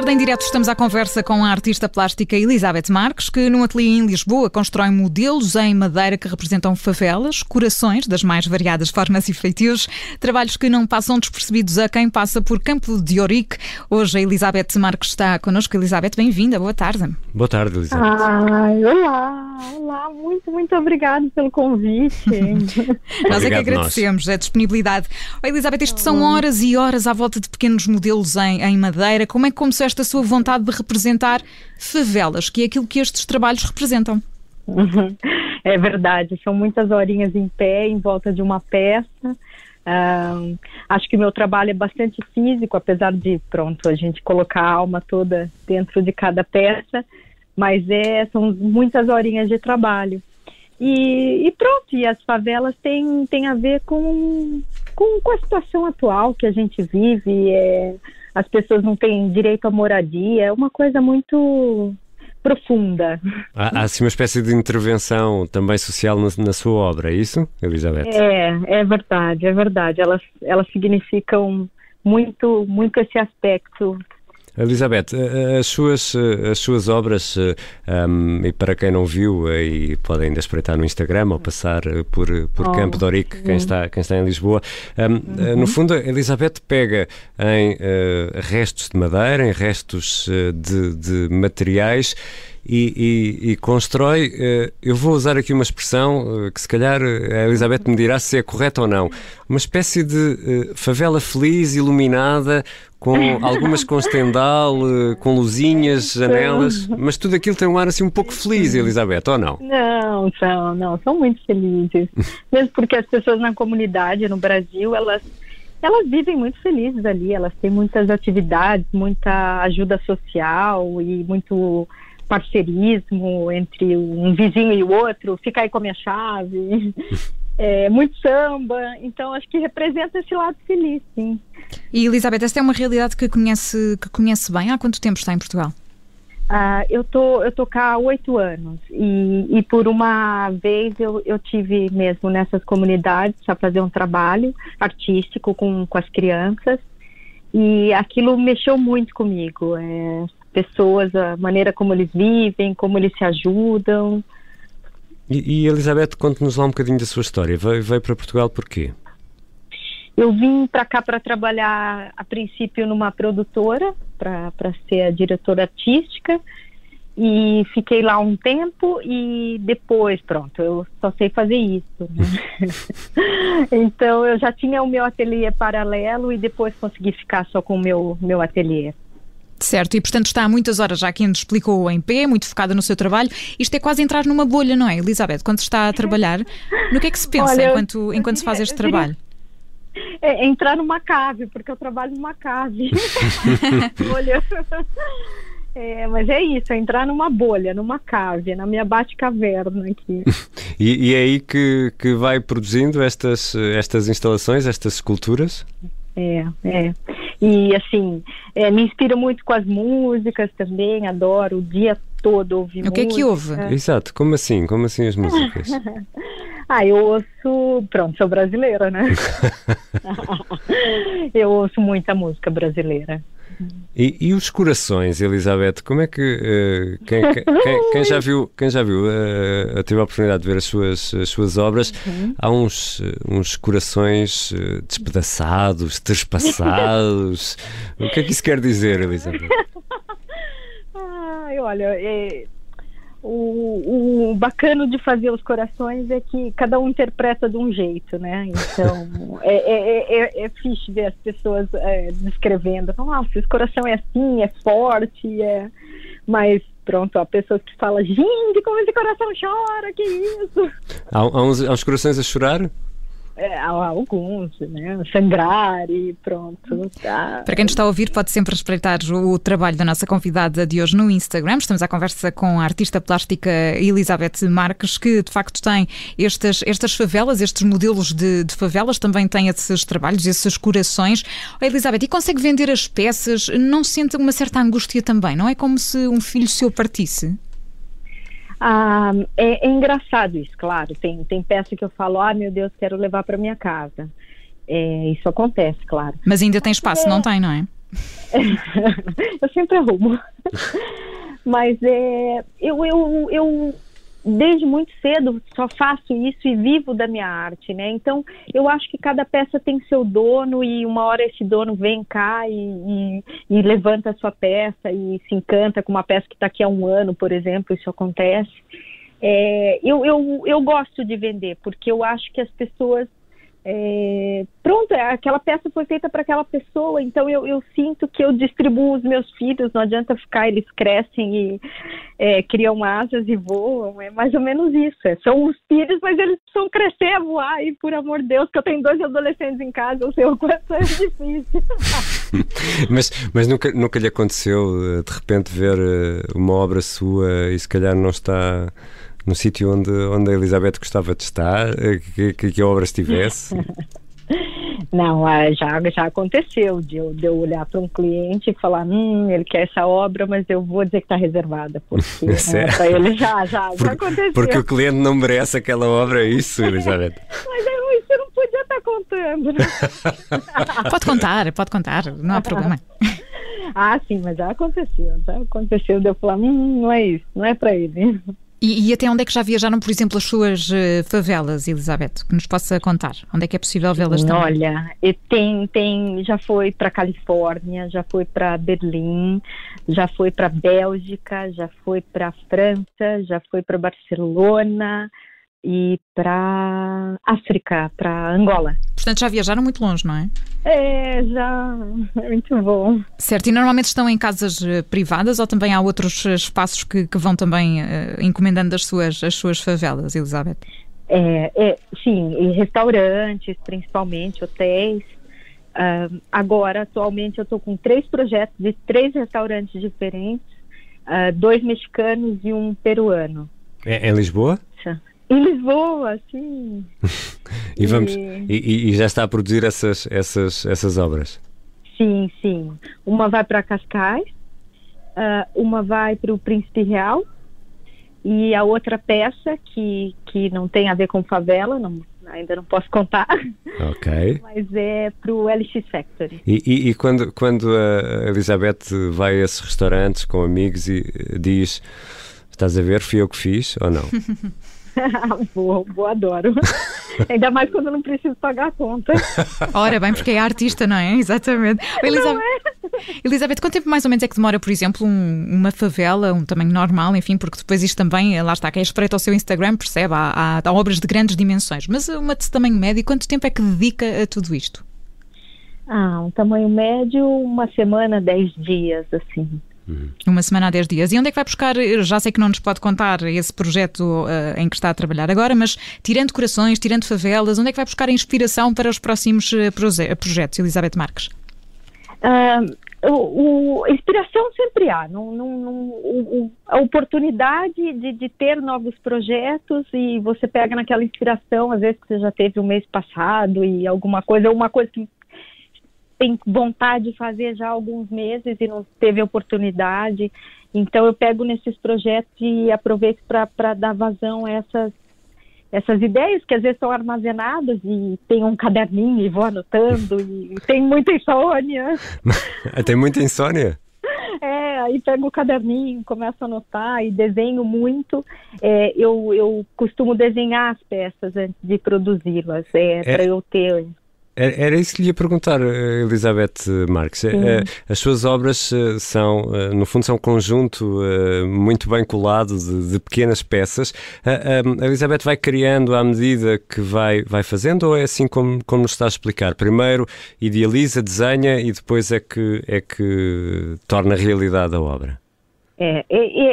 tarde, em direto, estamos à conversa com a artista plástica Elizabeth Marques, que num ateliê em Lisboa constrói modelos em madeira que representam favelas, corações das mais variadas formas e feitios, trabalhos que não passam despercebidos a quem passa por Campo de Orique. Hoje a Elizabeth Marques está connosco. Elizabeth, bem-vinda, boa tarde. Boa tarde, Elizabeth. Ai, olá, olá, muito, muito obrigado pelo convite. nós é que agradecemos a disponibilidade. Oh, Elizabeth, isto são horas e horas à volta de pequenos modelos em, em madeira. Como é que começou esta sua vontade de representar favelas, que é aquilo que estes trabalhos representam? É verdade, são muitas horinhas em pé, em volta de uma peça. Acho que meu trabalho é bastante físico, apesar de, pronto, a gente colocar a alma toda dentro de cada peça, mas é, são muitas horinhas de trabalho. E, e pronto, e as favelas têm, têm a ver com, com, com a situação atual que a gente vive, é, as pessoas não têm direito à moradia, é uma coisa muito profunda. Há, há assim uma espécie de intervenção também social na, na, sua obra, é isso, Elizabeth? É, é verdade, é verdade. Elas, elas significam muito, muito esse aspecto Elizabeth, eh, as suas, eh, as suas obras, um, e para quem não viu, e pode ainda espreitar no Instagram ou passar por, por oh, Campo de Orique, quem está, quem está em Lisboa, um, ehm, uhum. no fundo, Elizabeth pega em uh, restos de madeira, em restos de, de materiais e, e, e constrói. Eh, eu vou usar aqui uma expressão eh, que se calhar eh, a Elizabeth me dirá se é correta ou não. Uma espécie de favela feliz, iluminada, com algumas com estendal, com luzinhas, janelas, mas tudo aquilo tem um ar assim um pouco feliz, Elizabeth, ou não? Não, são, não, são muito felizes. Mesmo porque as pessoas na comunidade no Brasil, elas elas vivem muito felizes ali, elas têm muitas atividades, muita ajuda social e muito parceirismo entre um vizinho e o outro, fica aí com a minha chave, é, muito samba, então acho que representa esse lado feliz, sim. E Elizabeth, esta é uma realidade que conhece, que conhece bem, há quanto tempo está em Portugal? Ah, eu tô eu tô cá há oito anos e, e por uma vez eu, eu tive mesmo nessas comunidades a fazer um trabalho artístico com, com as crianças e aquilo mexeu muito comigo. É, pessoas, a maneira como eles vivem, como eles se ajudam. E, e Elizabeth, conte-nos lá um bocadinho da sua história. Veio, veio para Portugal por quê? Eu vim para cá para trabalhar, a princípio, numa produtora, para ser a diretora artística, e fiquei lá um tempo e depois, pronto, eu só sei fazer isso. Né? então, eu já tinha o meu ateliê paralelo e depois consegui ficar só com o meu, meu ateliê. Certo, e portanto está há muitas horas já quem nos explicou em pé, muito focada no seu trabalho. Isto é quase entrar numa bolha, não é, Elizabeth? Quando se está a trabalhar, no que é que se pensa Olha, enquanto, enquanto se faz este trabalho? É, entrar numa cave, porque eu trabalho numa cave. Olha. É, mas é isso, é entrar numa bolha, numa cave, na minha bate-caverna aqui. e, e, é aí que, que vai produzindo estas, estas instalações, estas esculturas? É, é. E assim, é, me inspira muito com as músicas também, adoro o dia todo ouvir O que música. é que ouve? Exato, como assim? Como assim as músicas? ah, eu ouço, pronto, sou brasileira, né? eu ouço muita música brasileira. E, e, os corações, Elizabeth, como é que uh, quem, quem, quem, já viu, quem já viu, uh, teve a oportunidade de ver as suas, as suas obras, uhum. há uns, uns corações uh, despedaçados, trespassados. o que é que isso quer dizer, Elizabeth? Ai, olha, é, o, o bacana de fazer os corações é que cada um interpreta de um jeito, né? Então, é, é, é, é fixe ver as pessoas é, descrevendo. Nossa, esse coração é assim, é forte, é... Mas, pronto, há pessoas que falam, gente, como esse coração chora, que isso? Há, há, uns, há uns corações a chorar? É, alguns, né? Sangrar e pronto. Tá. Para quem nos está a ouvir, pode sempre respeitar o trabalho da nossa convidada de hoje no Instagram. Estamos à conversa com a artista plástica Elizabeth Marques, que de facto tem estas, estas favelas, estes modelos de, de favelas, também tem esses trabalhos, esses corações. Oh, Elizabeth, e consegue vender as peças? Não sente uma certa angústia também? Não é como se um filho seu partisse? Ah, é, é, engraçado isso, claro. Tem, tem peça que eu falo, ah, meu Deus, quero levar para minha casa. É, isso acontece, claro. Mas ainda tem espaço, é, não tem, não é? eu sempre arrumo. Mas é, eu, eu, eu desde muito cedo só faço isso e vivo da minha arte, né? Então eu acho que cada peça tem seu dono e uma hora esse dono vem cá e, e, e levanta a sua peça e se encanta com uma peça que está aqui há um ano, por exemplo, isso acontece. É, eu, eu, eu gosto de vender porque eu acho que as pessoas é, pronto, é, aquela peça foi feita para aquela pessoa, então eu, eu, sinto que eu distribuo os meus filhos, não adianta ficar, eles crescem e é, criam asas e voam, é mais ou menos isso. É, são os filhos, mas eles precisam crescer a voar, e por amor de Deus, que eu tenho dois adolescentes em casa, eu sei o quanto é difícil. mas mas nunca, nunca lhe aconteceu eh, de repente ver eh, uma obra sua e se calhar não está no sítio onde, onde a Elizabeth gostava de estar, eh, que, que, que a obra estivesse? Não, ah, já, já aconteceu de eu, de eu olhar para um cliente e falar, hum, ele quer essa obra, mas eu vou dizer que está reservada, porque né, para ele já, já, Por, já aconteceu. Porque o cliente não merece aquela obra, é isso, Elizabeth? mas eu, você não podia estar tá contando, né? pode contar, pode contar, não há problema. ah, sim, mas já aconteceu, já aconteceu de eu falar, hum, não é isso, não é para ele. E, e, até onde é que já viajaram, por exemplo, as suas uh, favelas, Elizabeth? Que nos possa contar. Onde é que é possível vê-las também? Olha, tem, tem, já foi para Califórnia, já foi para Berlim, já foi para Bélgica, já foi para França, já foi para Barcelona, e para África, para Angola. Portanto, já viajaram muito longe, não é? É, já. É muito bom. Certo, e normalmente estão em casas eh, privadas ou também há outros eh, espaços que, que vão também uh, encomendando as suas, as suas favelas, Elizabeth? É, é sim, em restaurantes, principalmente, hotéis. Uh, agora, atualmente, eu estou com três projetos de três restaurantes diferentes, uh, dois mexicanos e um peruano. É, em Lisboa? Em Lisboa, sim. e, vamos, e... E, já está a produzir essas, essas, essas obras? Sim, sim. Uma vai para Cascais, uh, uma vai para o Príncipe Real e a outra peça que, que não tem a ver com favela, não, ainda não posso contar. Ok. Mas é para o LX Factory. E, e, e, quando, quando a Elizabeth vai a esses restaurantes com amigos e diz: Estás a ver, fui eu que fiz ou não? boa, boa, adoro. Ainda mais quando eu não preciso pagar a conta. Ora bem, porque é artista, não é? Exatamente. Elizabeth, é? Elizabeth, quanto tempo mais ou menos é que demora, por exemplo, um, uma favela, um tamanho normal, enfim, porque depois isto também, lá está, quem é espreita ao seu Instagram percebe, há, há, há obras de grandes dimensões, mas uma de tamanho médio, quanto tempo é que dedica a tudo isto? Ah, um tamanho médio, uma semana, dez dias, assim. Uhum. Uma semana a 10 dias. E onde é que vai buscar? Já sei que não nos pode contar esse projeto uh, em que está a trabalhar agora, mas tirando corações, tirando favelas, onde é que vai buscar a inspiração para os próximos proje projetos, Elizabeth Marques? Uh, o, o, inspiração sempre há, não, não, não, o, a oportunidade de, de, ter novos projetos e você pega naquela inspiração, às vezes que você já teve o mês passado e alguma coisa, uma coisa que tem vontade de fazer já há alguns meses e não teve oportunidade. Então eu pego nesses projetos e aproveito para dar vazão a essas essas ideias que às vezes estão armazenadas e tem um caderninho e vou anotando e tem muita insônia. tem muita insônia? É, aí pego o caderninho, começo a anotar e desenho muito. É, eu, eu costumo desenhar as peças antes de produzi-las, é, é, para eu ter era isso que lhe ia perguntar, eh, Elizabeth Marques. Eh, as suas obras eh, são, no fundo, são um conjunto muito bem colado de, de pequenas peças. A Elizabeth vai criando à medida que vai, vai fazendo ou é assim como, como nos está a explicar? Primeiro idealiza, desenha e depois é que, é que torna realidade a obra? É,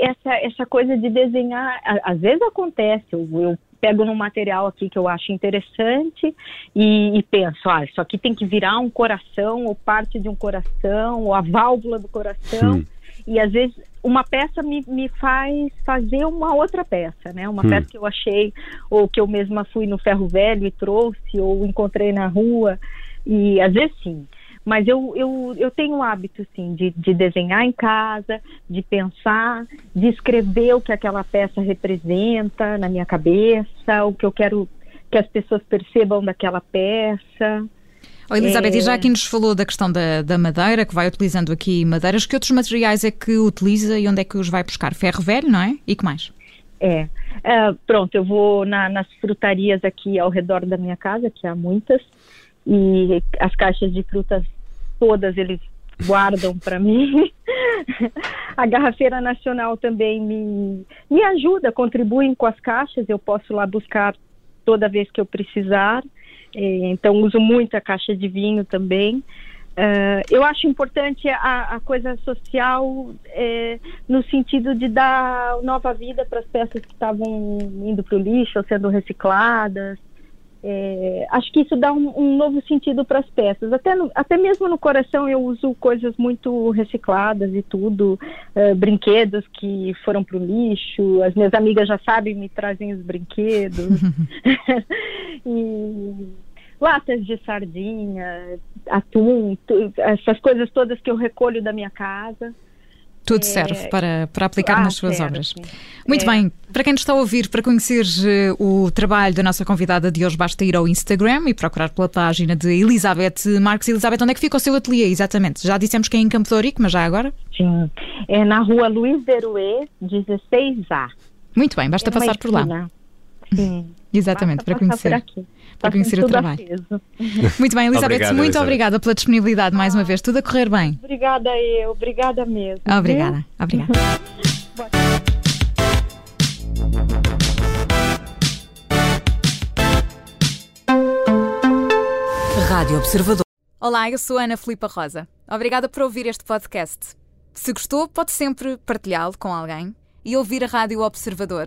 essa, essa coisa de desenhar, às vezes acontece, eu, eu pego num material aqui que eu acho interessante e, e, penso, ah, isso aqui tem que virar um coração ou parte de um coração ou a válvula do coração. Hum. E às vezes uma peça me, me faz fazer uma outra peça, né? Uma hum. peça que eu achei ou que eu mesma fui no ferro velho e trouxe ou encontrei na rua. E às vezes sim. Mas eu, eu, eu tenho o hábito, sim, de, de desenhar em casa, de pensar, de escrever o que aquela peça representa na minha cabeça, o que eu quero que as pessoas percebam daquela peça. Oh, Elizabeth, é... e já aqui nos falou da questão da, da madeira, que vai utilizando aqui madeiras, que outros materiais é que utiliza e onde é que os vai buscar? Ferro velho, não é? E que mais? É, uh, pronto, eu vou na, nas frutarias aqui ao redor da minha casa, que há muitas, e as caixas de frutas todas eles guardam para mim. a Garrafeira Nacional também me, me ajuda, contribuem com as caixas, eu posso lá buscar toda vez que eu precisar. É, então, uso muito a caixa de vinho também. Uh, eu acho importante a, a coisa social é, no sentido de dar nova vida para as peças que estavam indo para o lixo ou sendo recicladas. É, acho que isso dá um, um novo sentido para as peças. Até, no, até mesmo no coração eu uso coisas muito recicladas e tudo, uh, brinquedos que foram para o lixo. As minhas amigas já sabem, me trazem os brinquedos. e latas de sardinha, atum, tu, essas coisas todas que eu recolho da minha casa. Tudo é, serve para, para aplicar ah, nas suas serve, obras. Sim. Muito é. bem, para quem nos está a ouvir, para conhecer uh, o trabalho da nossa convidada de hoje, basta ir ao Instagram e procurar pela página de Elizabeth Marques. Elizabeth, onde é que fica o seu ateliê, exatamente? Já dissemos que é em Campo de Ourique, mas já agora? Sim, é na rua Luiz Deruê, 16A. Muito bem, basta é passar por lá. Sim. Exatamente, para conhecer para conhecer o trabalho. Muito bem, Elizabeth, Obrigado, muito Elizabeth. obrigada pela disponibilidade mais uma vez. Tudo a correr bem. Obrigada eu, obrigada mesmo. Obrigada, viu? obrigada. Rádio Observador. Olá, eu sou Ana Filipa Rosa. Obrigada por ouvir este podcast. Se gostou, pode sempre partilhá-lo com alguém e ouvir a Rádio Observador.